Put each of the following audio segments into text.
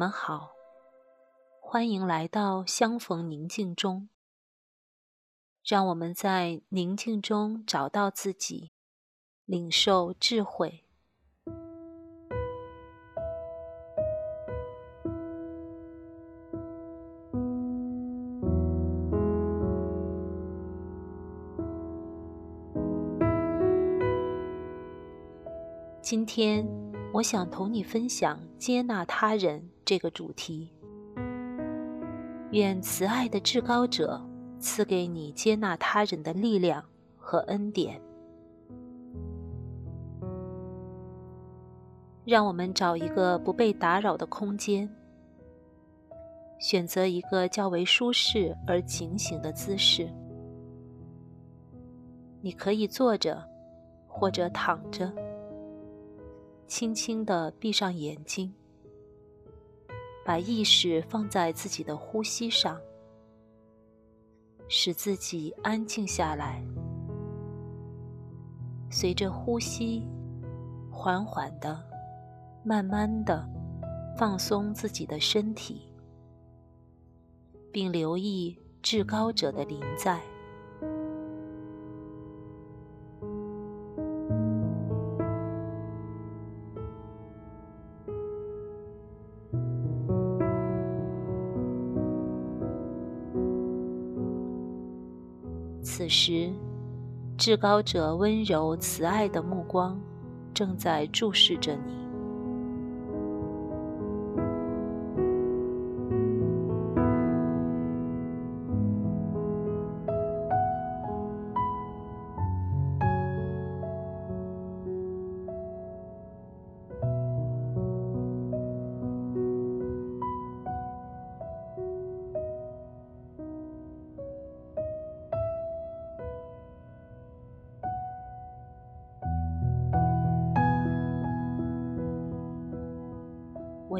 们好，欢迎来到相逢宁静中。让我们在宁静中找到自己，领受智慧。今天，我想同你分享接纳他人这个主题。愿慈爱的至高者赐给你接纳他人的力量和恩典。让我们找一个不被打扰的空间，选择一个较为舒适而警醒的姿势。你可以坐着，或者躺着。轻轻地闭上眼睛，把意识放在自己的呼吸上，使自己安静下来。随着呼吸，缓缓的、慢慢的放松自己的身体，并留意至高者的临在。此时，至高者温柔慈爱的目光正在注视着你。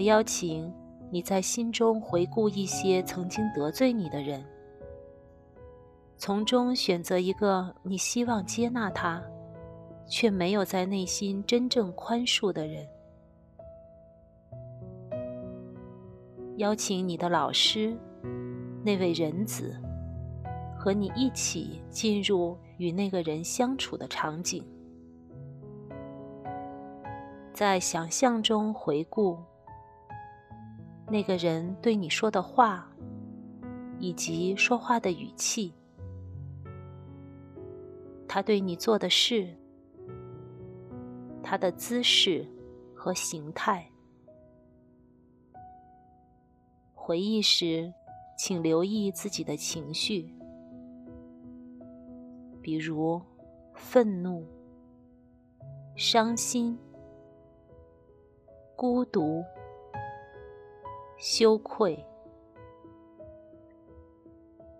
我邀请你在心中回顾一些曾经得罪你的人，从中选择一个你希望接纳他，却没有在内心真正宽恕的人。邀请你的老师，那位仁子，和你一起进入与那个人相处的场景，在想象中回顾。那个人对你说的话，以及说话的语气，他对你做的事，他的姿势和形态。回忆时，请留意自己的情绪，比如愤怒、伤心、孤独。羞愧，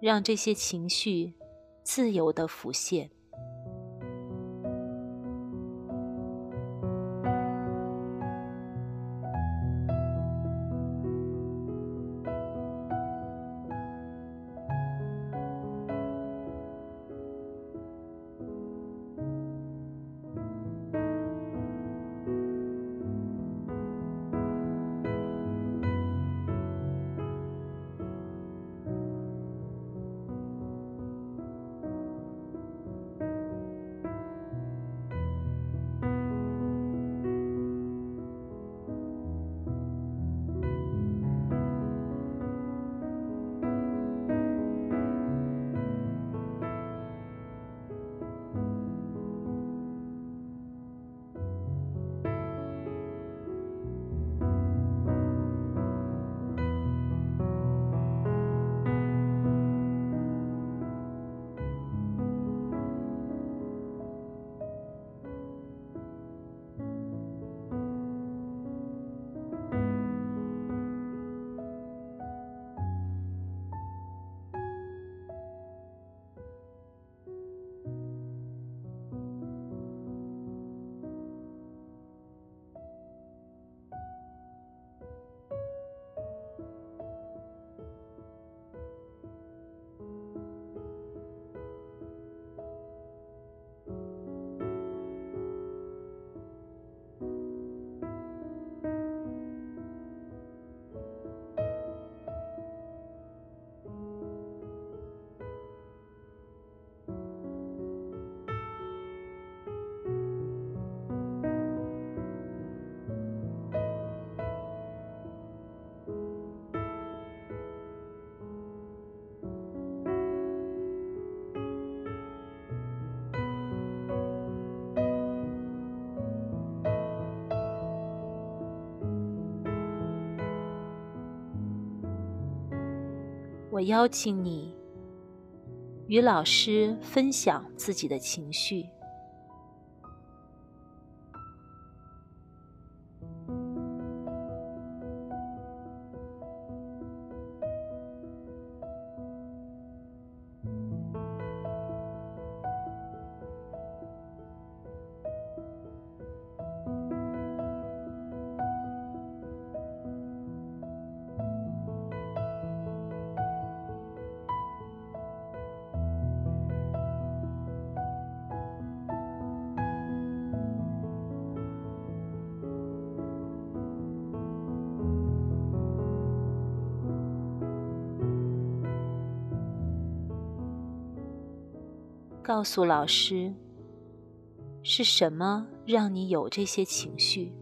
让这些情绪自由的浮现。我邀请你与老师分享自己的情绪。告诉老师，是什么让你有这些情绪？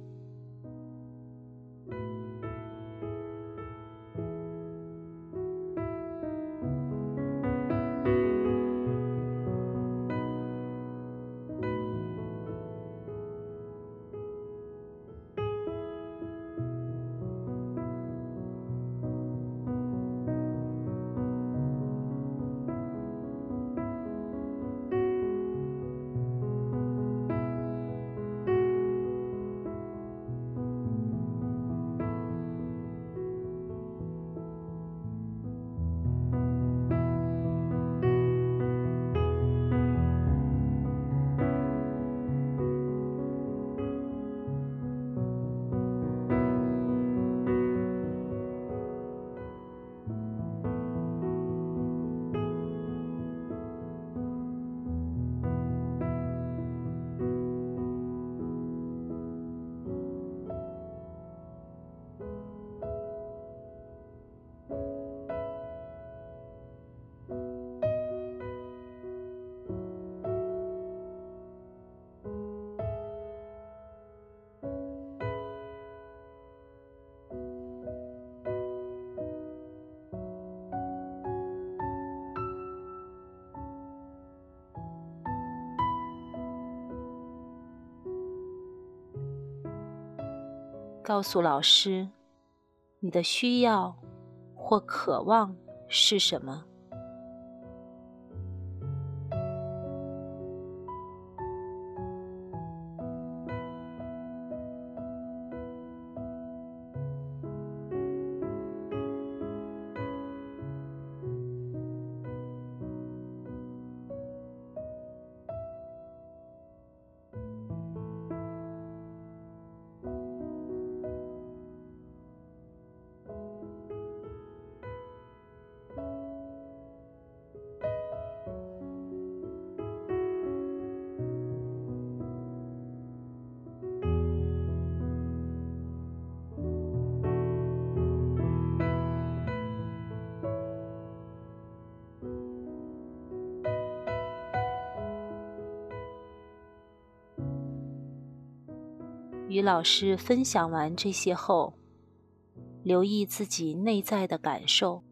告诉老师，你的需要或渴望是什么？与老师分享完这些后，留意自己内在的感受。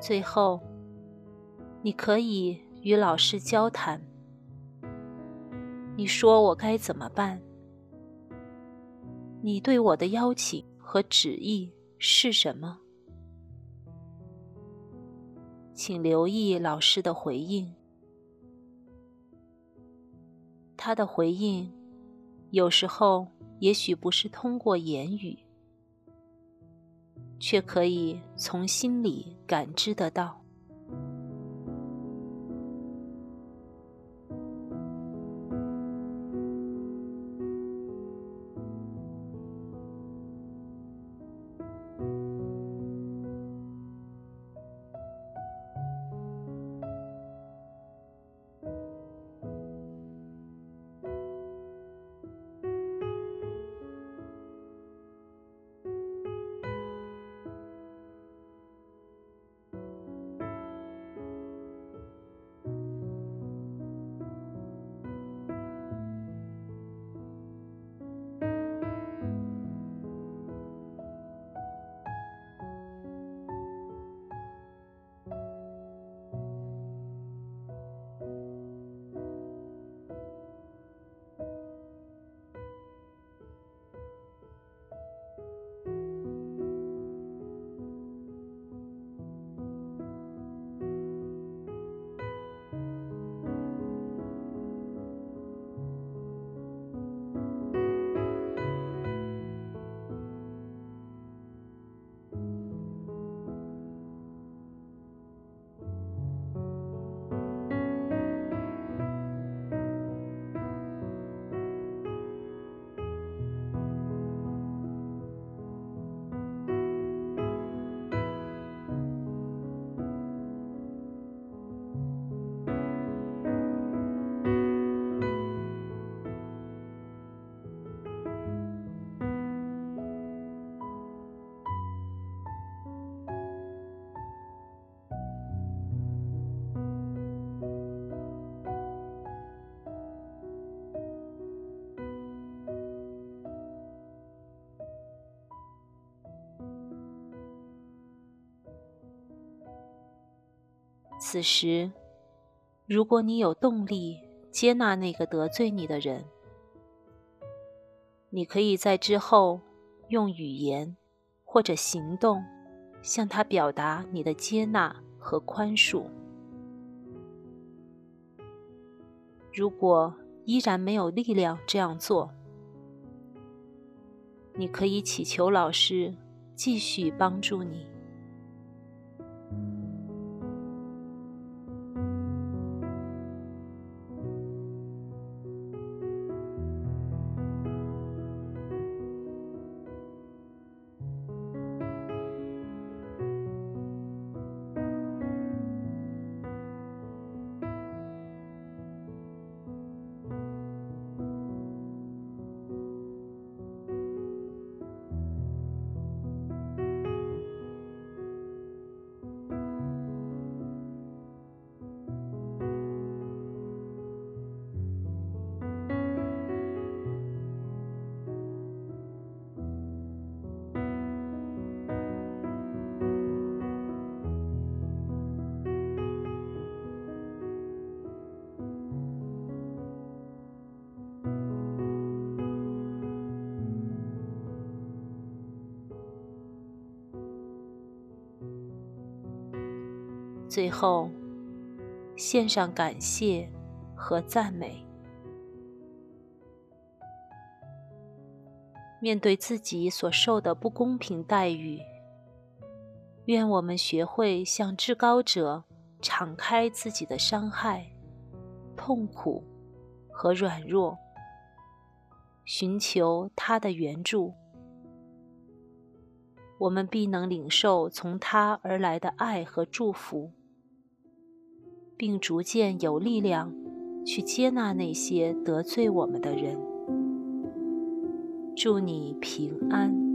最后，你可以与老师交谈。你说我该怎么办？你对我的邀请和旨意是什么？请留意老师的回应。他的回应，有时候也许不是通过言语。却可以从心里感知得到。此时，如果你有动力接纳那个得罪你的人，你可以在之后用语言或者行动向他表达你的接纳和宽恕。如果依然没有力量这样做，你可以祈求老师继续帮助你。最后，献上感谢和赞美。面对自己所受的不公平待遇，愿我们学会向至高者敞开自己的伤害、痛苦和软弱，寻求他的援助。我们必能领受从他而来的爱和祝福。并逐渐有力量去接纳那些得罪我们的人。祝你平安。